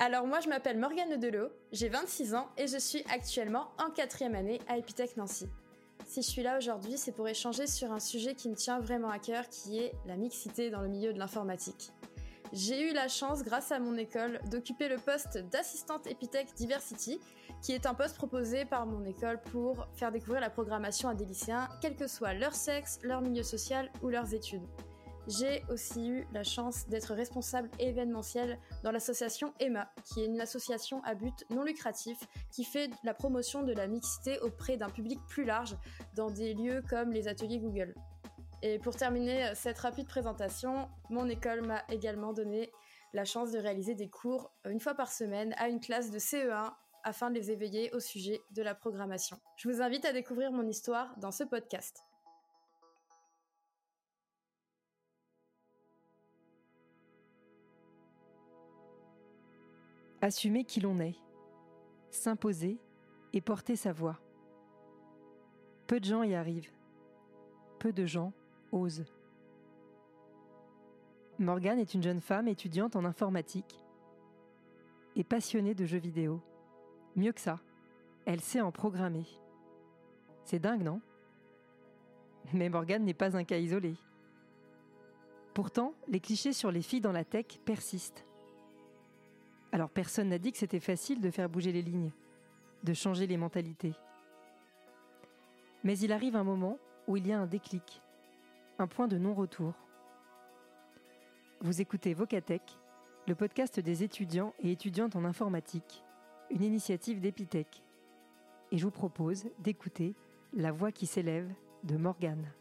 Alors moi je m'appelle Morgane Delot, j'ai 26 ans et je suis actuellement en quatrième année à Epitech Nancy. Si je suis là aujourd'hui, c'est pour échanger sur un sujet qui me tient vraiment à cœur, qui est la mixité dans le milieu de l'informatique. J'ai eu la chance, grâce à mon école, d'occuper le poste d'assistante Epitech Diversity, qui est un poste proposé par mon école pour faire découvrir la programmation à des lycéens, quel que soit leur sexe, leur milieu social ou leurs études. J'ai aussi eu la chance d'être responsable événementiel dans l'association EMA, qui est une association à but non lucratif qui fait la promotion de la mixité auprès d'un public plus large dans des lieux comme les ateliers Google. Et pour terminer cette rapide présentation, mon école m'a également donné la chance de réaliser des cours une fois par semaine à une classe de CE1 afin de les éveiller au sujet de la programmation. Je vous invite à découvrir mon histoire dans ce podcast. Assumer qui l'on est, s'imposer et porter sa voix. Peu de gens y arrivent, peu de gens osent. Morgane est une jeune femme étudiante en informatique et passionnée de jeux vidéo. Mieux que ça, elle sait en programmer. C'est dingue, non? Mais Morgane n'est pas un cas isolé. Pourtant, les clichés sur les filles dans la tech persistent. Alors personne n'a dit que c'était facile de faire bouger les lignes, de changer les mentalités. Mais il arrive un moment où il y a un déclic, un point de non-retour. Vous écoutez Vocatech, le podcast des étudiants et étudiantes en informatique, une initiative d'Epitech. Et je vous propose d'écouter La voix qui s'élève de Morgane.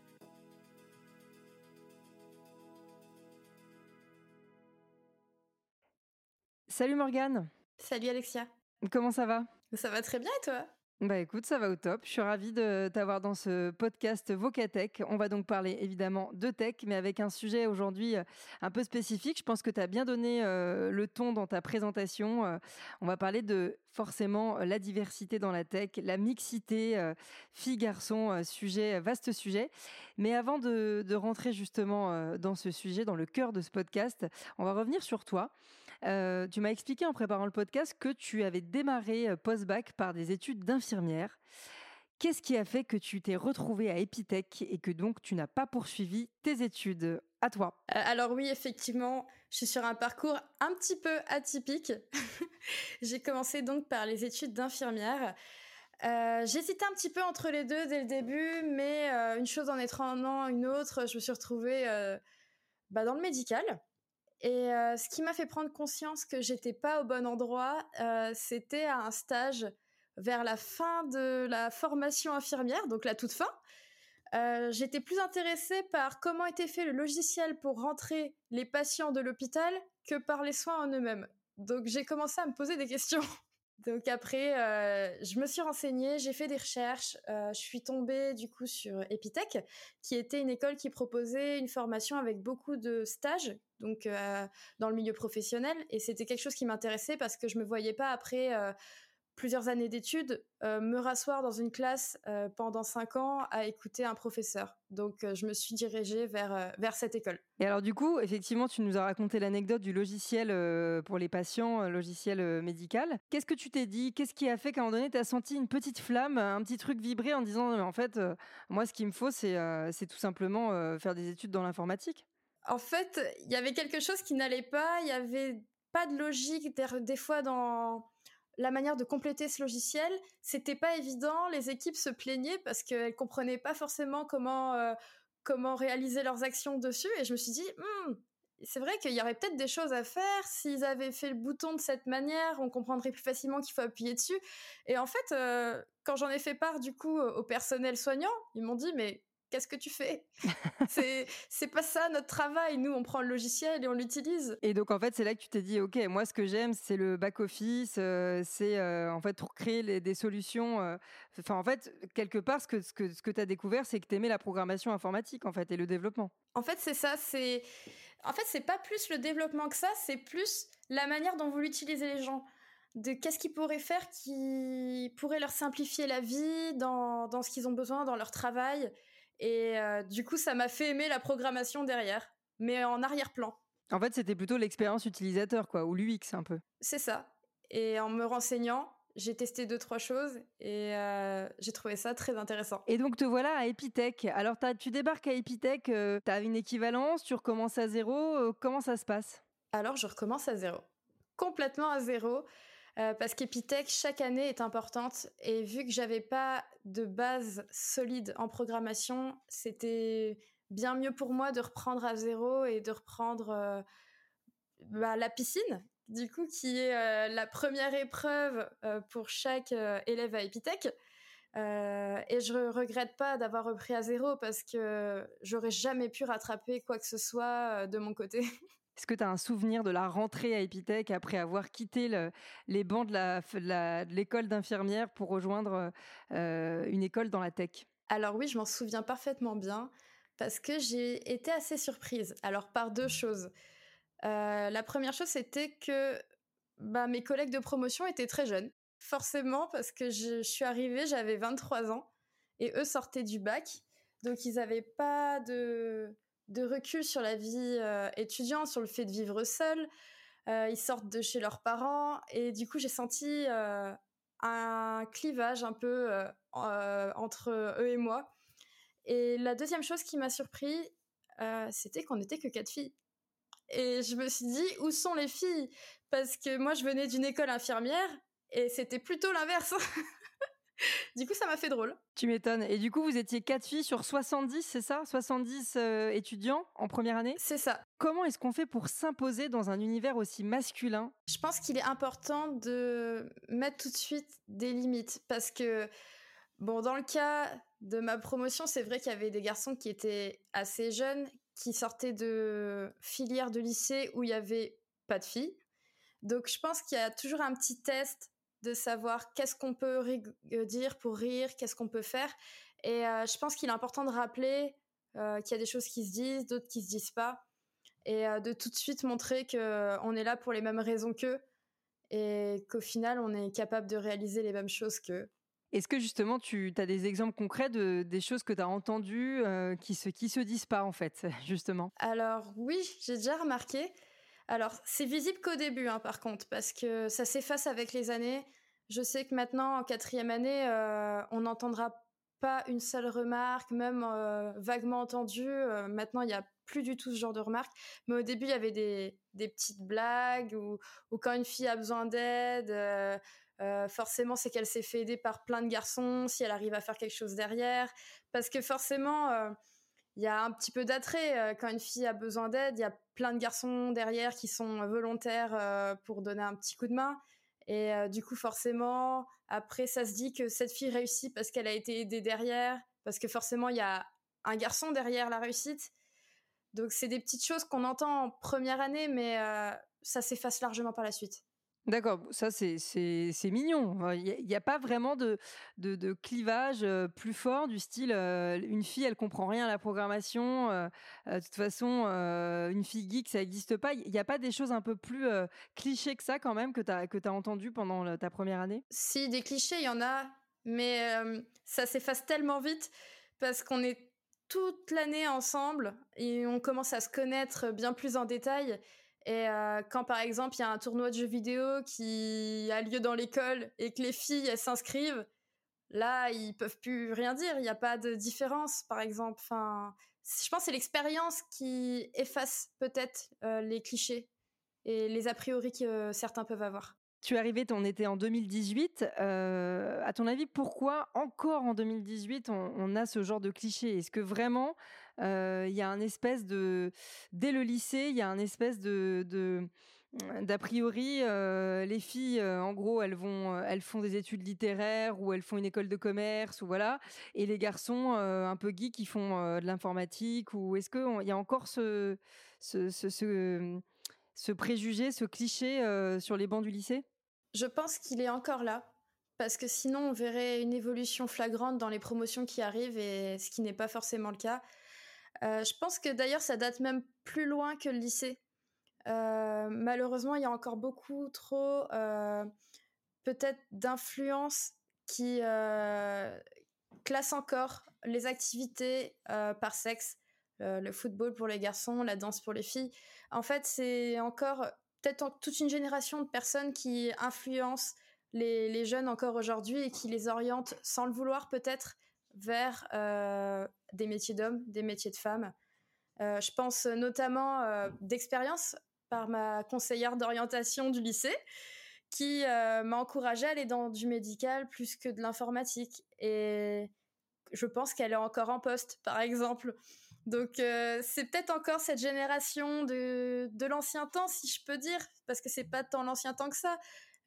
Salut Morgane. Salut Alexia. Comment ça va? Ça va très bien et toi? Bah écoute, ça va au top. Je suis ravie de t'avoir dans ce podcast Vocatech. On va donc parler évidemment de tech, mais avec un sujet aujourd'hui euh, un peu spécifique. Je pense que tu as bien donné euh, le ton dans ta présentation. Euh, on va parler de forcément la diversité dans la tech, la mixité, filles-garçons, sujet, vaste sujet. Mais avant de, de rentrer justement dans ce sujet, dans le cœur de ce podcast, on va revenir sur toi. Tu m'as expliqué en préparant le podcast que tu avais démarré post-bac par des études d'infirmière infirmière. Qu'est-ce qui a fait que tu t'es retrouvée à Epitech et que donc tu n'as pas poursuivi tes études? À toi euh, Alors oui, effectivement, je suis sur un parcours un petit peu atypique. J'ai commencé donc par les études d'infirmière. Euh, J'hésitais un petit peu entre les deux dès le début, mais euh, une chose en étrangeant une autre, je me suis retrouvée euh, bah, dans le médical. Et ce qui m'a fait prendre conscience que j'étais pas au bon endroit, c'était à un stage vers la fin de la formation infirmière, donc la toute fin, euh, j'étais plus intéressée par comment était fait le logiciel pour rentrer les patients de l'hôpital que par les soins en eux-mêmes. Donc j'ai commencé à me poser des questions. Donc après, euh, je me suis renseignée, j'ai fait des recherches, euh, je suis tombée du coup sur Epitech, qui était une école qui proposait une formation avec beaucoup de stages, donc dans le milieu professionnel, et c'était quelque chose qui m'intéressait parce que je me voyais pas après plusieurs années d'études, euh, me rasseoir dans une classe euh, pendant cinq ans à écouter un professeur. Donc, euh, je me suis dirigée vers, vers cette école. Et alors, du coup, effectivement, tu nous as raconté l'anecdote du logiciel pour les patients, logiciel médical. Qu'est-ce que tu t'es dit? Qu'est-ce qui a fait qu'à un moment donné, tu as senti une petite flamme, un petit truc vibrer en disant, en fait, moi, ce qu'il me faut, c'est tout simplement faire des études dans l'informatique? En fait, il y avait quelque chose qui n'allait pas. Il y avait pas de logique des fois dans la manière de compléter ce logiciel, c'était pas évident. Les équipes se plaignaient parce qu'elles comprenaient pas forcément comment euh, comment réaliser leurs actions dessus. Et je me suis dit, hmm, c'est vrai qu'il y aurait peut-être des choses à faire. S'ils avaient fait le bouton de cette manière, on comprendrait plus facilement qu'il faut appuyer dessus. Et en fait, euh, quand j'en ai fait part du coup au personnel soignant, ils m'ont dit, mais qu'est-ce que tu fais? C'est c'est pas ça notre travail. Nous, on prend le logiciel et on l'utilise. Et donc en fait, c'est là que tu t'es dit, ok, moi, ce que j'aime, c'est le back office, euh, c'est euh, en fait pour créer des solutions. Euh, enfin, en fait, quelque part, ce que ce que ce que t'as découvert, c'est que t'aimais la programmation informatique, en fait, et le développement. En fait, c'est ça. C'est en fait, c'est pas plus le développement que ça. C'est plus la manière dont vous l'utilisez les gens de qu'est-ce qu'ils pourraient faire qui pourrait leur simplifier la vie dans, dans ce qu'ils ont besoin dans leur travail et euh, du coup, ça m'a fait aimer la programmation derrière, mais en arrière-plan. En fait, c'était plutôt l'expérience utilisateur, quoi, ou l'UX un peu. C'est ça. Et en me renseignant, j'ai testé deux, trois choses et euh, j'ai trouvé ça très intéressant. Et donc, te voilà à Epitech. Alors, tu débarques à Epitech, euh, tu as une équivalence, tu recommences à zéro. Euh, comment ça se passe? Alors, je recommence à zéro. Complètement à zéro. Parce qu'Epitech, chaque année est importante. Et vu que j'avais pas de base solide en programmation, c'était bien mieux pour moi de reprendre à zéro et de reprendre bah, la piscine, du coup, qui est euh, la première épreuve euh, pour chaque euh, élève à Epitech. et je regrette pas d'avoir repris à zéro parce que j'aurais jamais pu rattraper quoi que ce soit de mon côté. Est-ce que tu as un souvenir de la rentrée à Epitech après avoir quitté les bancs de l'école d'infirmière pour rejoindre une école dans la tech? Alors oui, je m'en souviens parfaitement bien parce que j'ai été assez surprise. Alors par deux choses. Euh, la première chose, c'était que bah, mes collègues de promotion étaient très jeunes. Forcément, parce que je, suis arrivée, j'avais 23 ans, et eux sortaient du bac. Donc, ils n'avaient pas de, recul sur la vie euh, étudiante, sur le fait de vivre seul. Euh, ils sortent de chez leurs parents. Et du coup, j'ai senti un clivage un peu entre eux et moi. Et la deuxième chose qui m'a surpris, c'était qu'on n'était que quatre filles. Et je me suis dit, où sont les filles? Parce que moi, je venais d'une école infirmière et c'était plutôt l'inverse. du coup, ça m'a fait drôle. Tu m'étonnes. Et du coup, vous étiez 4 filles sur 70, c'est ça? 70 euh, étudiants en première année? C'est ça. Comment est-ce qu'on fait pour s'imposer dans un univers aussi masculin? Je pense qu'il est important de mettre tout de suite des limites parce que, bon, dans le cas de ma promotion, c'est vrai qu'il y avait des garçons qui étaient assez jeunes, qui sortait de filière de lycée où il y avait pas de filles. Donc je pense qu'il y a toujours un petit test de savoir qu'est-ce qu'on peut euh, dire pour rire, qu'est-ce qu'on peut faire. Et euh, je pense qu'il est important de rappeler euh, qu'il y a des choses qui se disent, d'autres qui se disent pas, et de tout de suite montrer que on est là pour les mêmes raisons qu'eux et qu'au final on est capable de réaliser les mêmes choses qu'eux. Est-ce que justement tu as des exemples concrets de des choses que tu as entendues qui se qui se disent pas en fait justement? Alors oui, j'ai déjà remarqué. Alors c'est visible qu'au début hein, par contre parce que ça s'efface avec les années. Je sais que maintenant en quatrième année, euh, on n'entendra pas une seule remarque, même euh, vaguement entendue. maintenant, il n'y a plus du tout ce genre de remarques. Mais au début, il y avait des, petites blagues ou, quand une fille a besoin d'aide, euh, forcément, c'est qu'elle s'est fait aider par plein de garçons, si elle arrive à faire quelque chose derrière. Parce que forcément, euh, il y a un petit peu d'attrait. Euh, quand une fille a besoin d'aide, il y a plein de garçons derrière qui sont volontaires pour donner un petit coup de main. Et du coup, forcément, après, ça se dit que cette fille réussit parce qu'elle a été aidée derrière. Parce que forcément, il y a un garçon derrière la réussite. Donc, c'est des petites choses qu'on entend en première année, mais ça s'efface largement par la suite. D'accord, ça c'est mignon. Il n'y a, pas vraiment de, de, clivage plus fort du style une fille elle comprend rien à la programmation. de toute façon, une fille geek ça n'existe pas. Il n'y a pas des choses un peu plus clichés que ça quand même que tu as, que entendu pendant ta première année? Si, des clichés, il y en a, mais ça s'efface tellement vite parce qu'on est toute l'année ensemble et on commence à se connaître bien plus en détail. Et euh, quand par exemple il y a un tournoi de jeux vidéo qui a lieu dans l'école et que les filles s'inscrivent, là ils peuvent plus rien dire. Il n'y a pas de différence par exemple. Enfin, je pense que c'est l'expérience qui efface peut-être euh, les clichés et les a priori que certains peuvent avoir. Tu es arrivé, on était en 2018. Euh, à ton avis, pourquoi encore en 2018 on, a ce genre de clichés Est-ce que vraiment euh, il y a un espèce de dès le lycée, il y a un espèce de, d'a priori, euh, les filles, en gros, elles vont, elles font des études littéraires ou elles font une école de commerce ou voilà, et les garçons un peu geeks qui font de l'informatique ou est-ce qu'il y a encore ce, ce ce préjugé, ce cliché euh, sur les bancs du lycée? Je pense qu'il est encore là. Parce que sinon, on verrait une évolution flagrante dans les promotions qui arrivent, et ce qui n'est pas forcément le cas. Euh, je pense que d'ailleurs, ça date même plus loin que le lycée. Euh, malheureusement, il y a encore beaucoup trop, peut-être, d'influence qui classe encore les activités par sexe. Le football pour les garçons, la danse pour les filles. En fait, c'est encore peut-être toute une génération de personnes qui influencent les, jeunes encore aujourd'hui et qui les orientent, sans le vouloir peut-être, vers des métiers d'hommes, des métiers de femmes. je pense notamment d'expérience par ma conseillère d'orientation du lycée qui m'a encouragée à aller dans du médical plus que de l'informatique. Et je pense qu'elle est encore en poste, par exemple. Donc euh, c'est peut-être encore cette génération de, de l'ancien temps, si je peux dire, parce que c'est pas tant l'ancien temps que ça,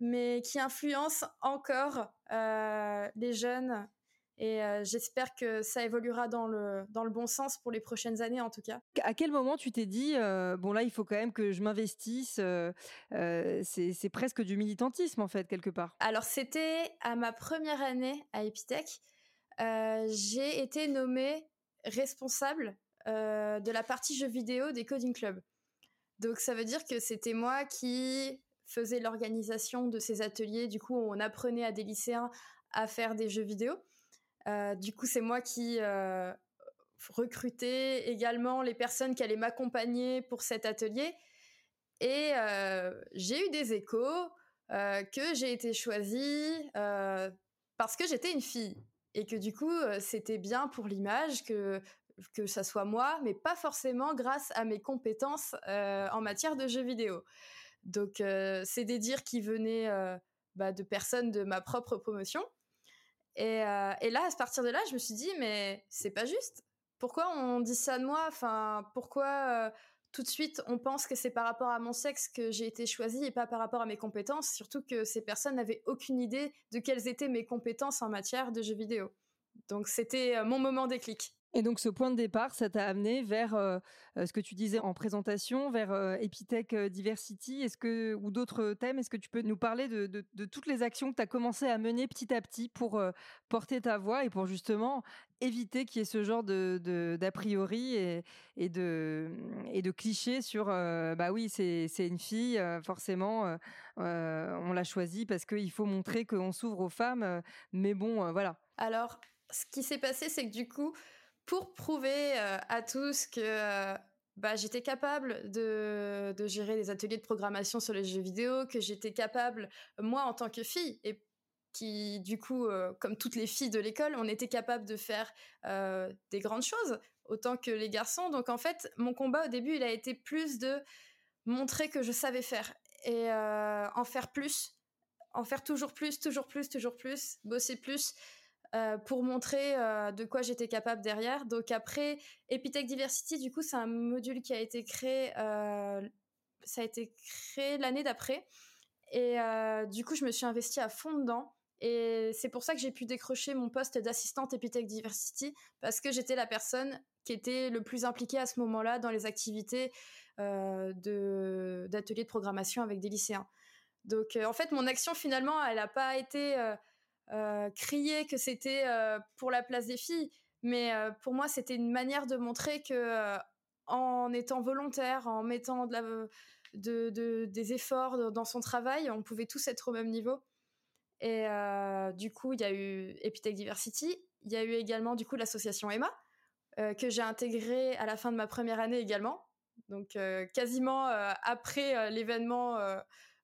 mais qui influence encore euh, les jeunes. Et euh, j'espère que ça évoluera dans le, dans le bon sens pour les prochaines années, en tout cas. À quel moment tu t'es dit, bon là, il faut quand même que je m'investisse C'est presque du militantisme, en fait, quelque part. Alors c'était à ma première année à Epitech. j'ai été nommée responsable euh, de la partie jeux vidéo des Coding Club. Donc ça veut dire que c'était moi qui faisais l'organisation de ces ateliers. Du coup, on apprenait à des lycéens à faire des jeux vidéo. Euh, du coup, c'est moi qui euh, recrutais également les personnes qui allaient m'accompagner pour cet atelier. Et j'ai eu des échos que j'ai été choisie parce que j'étais une fille et que du coup c'était bien pour l'image que que ça soit moi, mais pas forcément grâce à mes compétences euh, en matière de jeux vidéo. Donc, euh, c'est des dires qui venaient euh, bah, de personnes de ma propre promotion. Et, là, à partir de là, je me suis dit, mais c'est pas juste. Pourquoi on dit ça de moi? Enfin, pourquoi tout de suite on pense que c'est par rapport à mon sexe que j'ai été choisie et pas par rapport à mes compétences? Surtout que ces personnes n'avaient aucune idée de quelles étaient mes compétences en matière de jeux vidéo. Donc, c'était mon moment déclic. Et donc ce point de départ, ça t'a amené vers euh, euh, ce que tu disais en présentation, vers euh, Epitech Diversity, est-ce que ou d'autres thèmes. Est-ce que tu peux nous parler de, toutes les actions que tu as commencé à mener petit à petit pour porter ta voix et pour justement éviter qu'il y ait ce genre de d'a priori et, de et de clichés sur bah oui c'est une fille forcément on l'a choisie parce qu'il faut montrer qu'on s'ouvre aux femmes mais bon voilà. Alors ce qui s'est passé c'est que du coup pour prouver euh, à tous que euh, bah, j'étais capable de, gérer des ateliers de programmation sur les jeux vidéo, que j'étais capable, moi en tant que fille, et qui du coup, euh, comme toutes les filles de l'école, on était capable de faire des grandes choses, autant que les garçons. Donc en fait, mon combat au début, il a été plus de montrer que je savais faire et en faire plus, en faire toujours plus, toujours plus, toujours plus, bosser plus. Euh, pour montrer euh, de quoi j'étais capable derrière. Donc après, Epitech Diversity, du coup, c'est un module qui a été créé, euh, ça a été créé l'année d'après. Et du coup, je me suis investie à fond dedans. Et c'est pour ça que j'ai pu décrocher mon poste d'assistante Epitech Diversity, parce que j'étais la personne qui était le plus impliquée à ce moment-là dans les activités d'ateliers de programmation avec des lycéens. Donc en fait, mon action finalement, elle n'a pas été crier que c'était euh, pour la place des filles, mais euh, pour moi c'était une manière de montrer que en étant volontaire, en mettant des efforts dans son travail, on pouvait tous être au même niveau. Et du coup, il y a eu Epitech Diversity. Il y a eu également du coup l'association Emma que j'ai intégrée à la fin de ma première année également. Donc quasiment après l'événement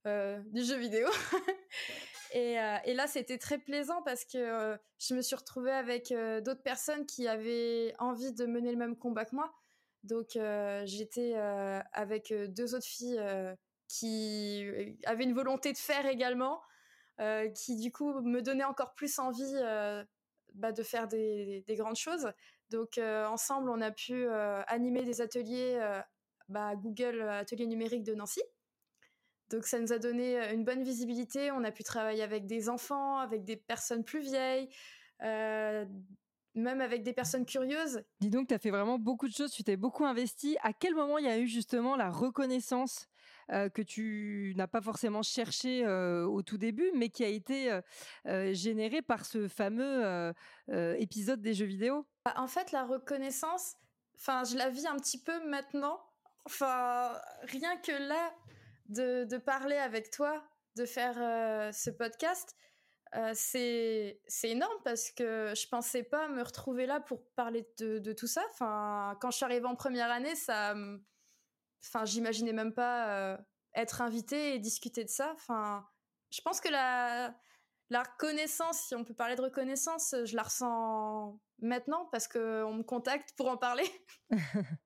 du jeu vidéo. Euh, et, là, c'était très plaisant parce que euh, je me suis retrouvée avec euh, d'autres personnes qui avaient envie de mener le même combat que moi. Donc, j'étais avec deux autres filles qui avaient une volonté de faire également, qui du coup me donnaient encore plus envie bah, de faire des, grandes choses. Donc, ensemble, on a pu animer des ateliers bah, Google Atelier numérique de Nancy. Donc ça nous a donné euh, une bonne visibilité. On a pu travailler avec des enfants, avec des personnes plus vieilles, euh, même avec des personnes curieuses. Dis donc, tu as fait vraiment beaucoup de choses, tu t'es beaucoup investi. À quel moment il y a eu justement la reconnaissance euh, que tu n'as pas forcément cherché au tout début, mais qui a été générée par ce fameux épisode des jeux vidéo? Bah, En fait, la reconnaissance, enfin, je la vis un petit peu maintenant. Enfin, rien que là, de, parler avec toi, de faire euh, ce podcast, c'est énorme parce que je pensais pas me retrouver là pour parler de, tout ça. Enfin, quand je suis arrivée en première année, ça, enfin, j'imaginais même pas être invitée et discuter de ça. Enfin, je pense que la la reconnaissance, si on peut parler de reconnaissance, je la ressens maintenant parce qu'on me contacte pour en parler.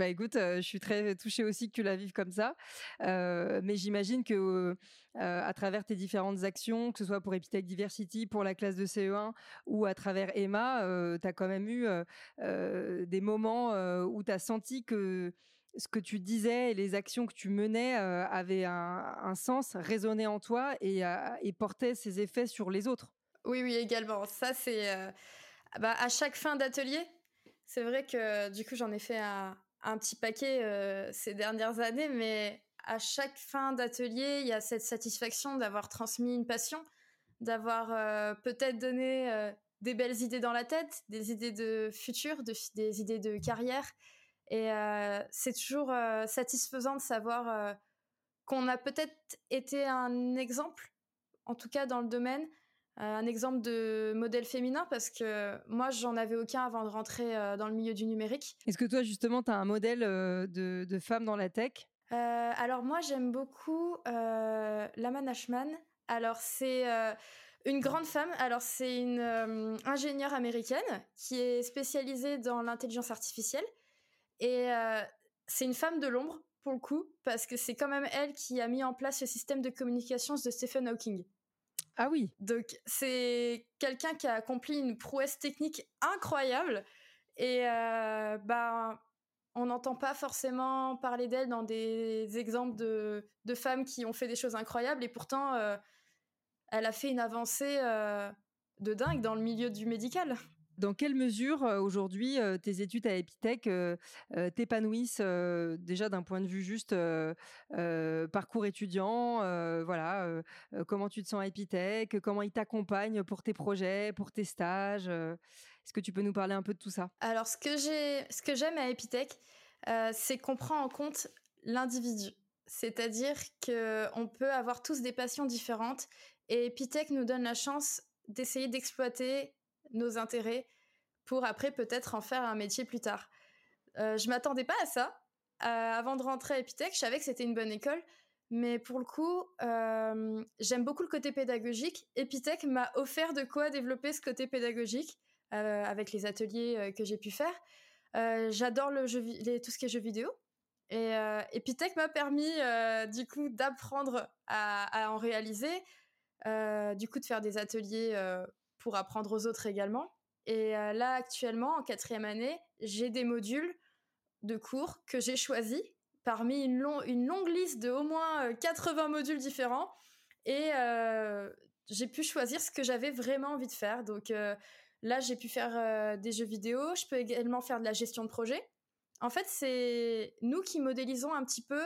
Bah écoute, je suis très touchée aussi que tu la vives comme ça. mais j'imagine que à travers tes différentes actions, que ce soit pour Epitech Diversity, pour la classe de CE1 ou à travers Emma, tu as quand même eu des moments où tu as senti que ce que tu disais et les actions que tu menais avaient un, sens, résonnaient en toi et, portaient ses effets sur les autres. Oui, oui, également. Ça, c'est bah, à chaque fin d'atelier. C'est vrai que du coup, j'en ai fait un, un petit paquet euh, ces dernières années, mais à chaque fin d'atelier, il y a cette satisfaction d'avoir transmis une passion, d'avoir euh, peut-être donné euh, des belles idées dans la tête, des idées de futur, des idées de carrière. Et c'est toujours satisfaisant de savoir qu'on a peut-être été un exemple, en tout cas dans le domaine, un exemple de modèle féminin parce que moi, j'en avais aucun avant de rentrer euh, dans le milieu du numérique. Est-ce que toi, justement, tu as un modèle euh, de, de, femme dans la tech? Alors moi, j'aime beaucoup Lama Nashman. Alors c'est une grande femme. Alors c'est une ingénieure américaine qui est spécialisée dans l'intelligence artificielle. Et c'est une femme de l'ombre, pour le coup, parce que c'est quand même elle qui a mis en place le système de communication de Stephen Hawking. Ah oui. Donc c'est quelqu'un qui a accompli une prouesse technique incroyable et bah on n'entend pas forcément parler d'elle dans des exemples de, femmes qui ont fait des choses incroyables et pourtant euh, elle a fait une avancée euh, de dingue dans le milieu du médical. Dans quelle mesure aujourd'hui tes études à Epitech t'épanouissent déjà d'un point de vue juste parcours étudiant, voilà, comment tu te sens à Epitech, comment ils t'accompagnent pour tes projets, pour tes stages. Est-ce que tu peux nous parler un peu de tout ça? Alors ce que j'ai, ce que j'aime à Epitech, c'est qu'on prend en compte l'individu. C'est-à-dire qu'on peut avoir tous des passions différentes et Epitech nous donne la chance d'essayer d'exploiter nos intérêts pour après peut-être en faire un métier plus tard. Euh, je m'attendais pas à ça. Euh, avant de rentrer à Epitech, je savais que c'était une bonne école, mais pour le coup, euh, j'aime beaucoup le côté pédagogique. Epitech m'a offert de quoi développer ce côté pédagogique euh, avec les ateliers que j'ai pu faire. J'adore le jeu, tout ce qui est jeux vidéo. Et Epitech m'a permis du coup d'apprendre à, à, en réaliser, du coup de faire des ateliers pour apprendre aux autres également. Et euh, là, actuellement, en quatrième année, j'ai des modules de cours que j'ai choisis parmi une, longue liste de au moins 80 euh, modules différents. Et euh, j'ai pu choisir ce que j'avais vraiment envie de faire. Donc là, j'ai pu faire des jeux vidéo. Je peux également faire de la gestion de projet. En fait, c'est nous qui modélisons un petit peu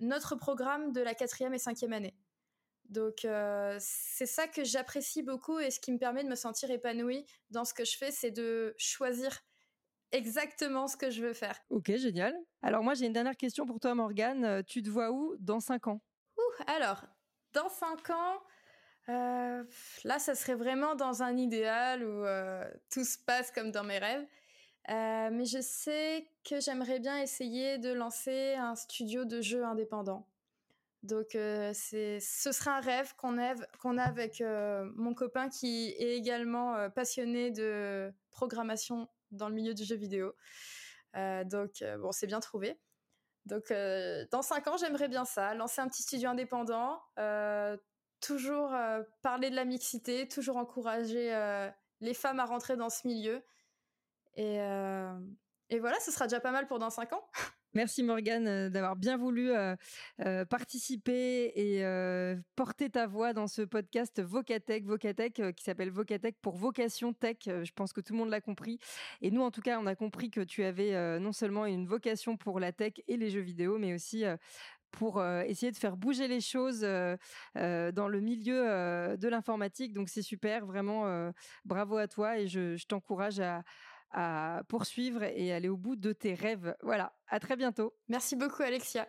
notre programme de la quatrième et cinquième année. Donc euh, c'est ça que j'apprécie beaucoup et ce qui me permet de me sentir épanouie dans ce que je fais, c'est de choisir exactement ce que je veux faire. Ok, génial. Alors moi j'ai une dernière question pour toi Morgane. Euh, tu te vois où dans 5 ans? Ouh, Alors, dans 5 ans, euh, là ça serait vraiment dans un idéal où tout se passe comme dans mes rêves. mais je sais que j'aimerais bien essayer de lancer un studio de jeux indépendant. Donc euh, ce sera un rêve qu'on a, a avec euh, mon copain qui est également euh, passionné de programmation dans le milieu du jeu vidéo. donc bon, c'est bien trouvé. Donc dans cinq ans, j'aimerais bien ça, lancer un petit studio indépendant, toujours parler de la mixité, toujours encourager les femmes à rentrer dans ce milieu. Et, et voilà, ce sera déjà pas mal pour dans cinq ans. Merci Morgane euh, d'avoir bien voulu euh, euh, participer et porter ta voix dans ce podcast Vocatech, Vocatech qui s'appelle Vocatech pour vocation tech. je pense que tout le monde l'a compris. Et nous, en tout cas, on a compris que tu avais non seulement une vocation pour la tech et les jeux vidéo, mais aussi pour essayer de faire bouger les choses dans le milieu de l'informatique. Donc c'est super, vraiment bravo à toi et je t'encourage à à poursuivre et aller au bout de tes rêves. Voilà, à très bientôt. Merci beaucoup Alexia.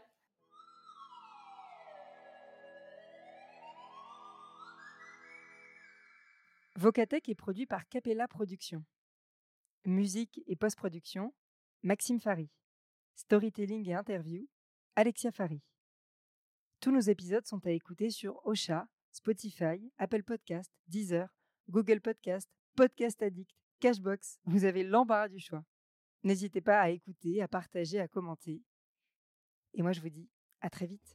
Vocatech est produit par Capella Productions. Musique et post-production, Maxime Fari. Storytelling et interview, Alexia Fari. Tous nos épisodes sont à écouter sur Ocha, Spotify, Apple Podcast, Deezer, Google Podcast, Podcast Addict, Cashbox. Vous avez l'embarras du choix. N'hésitez pas à écouter, à partager, à commenter. Et moi, je vous dis à très vite.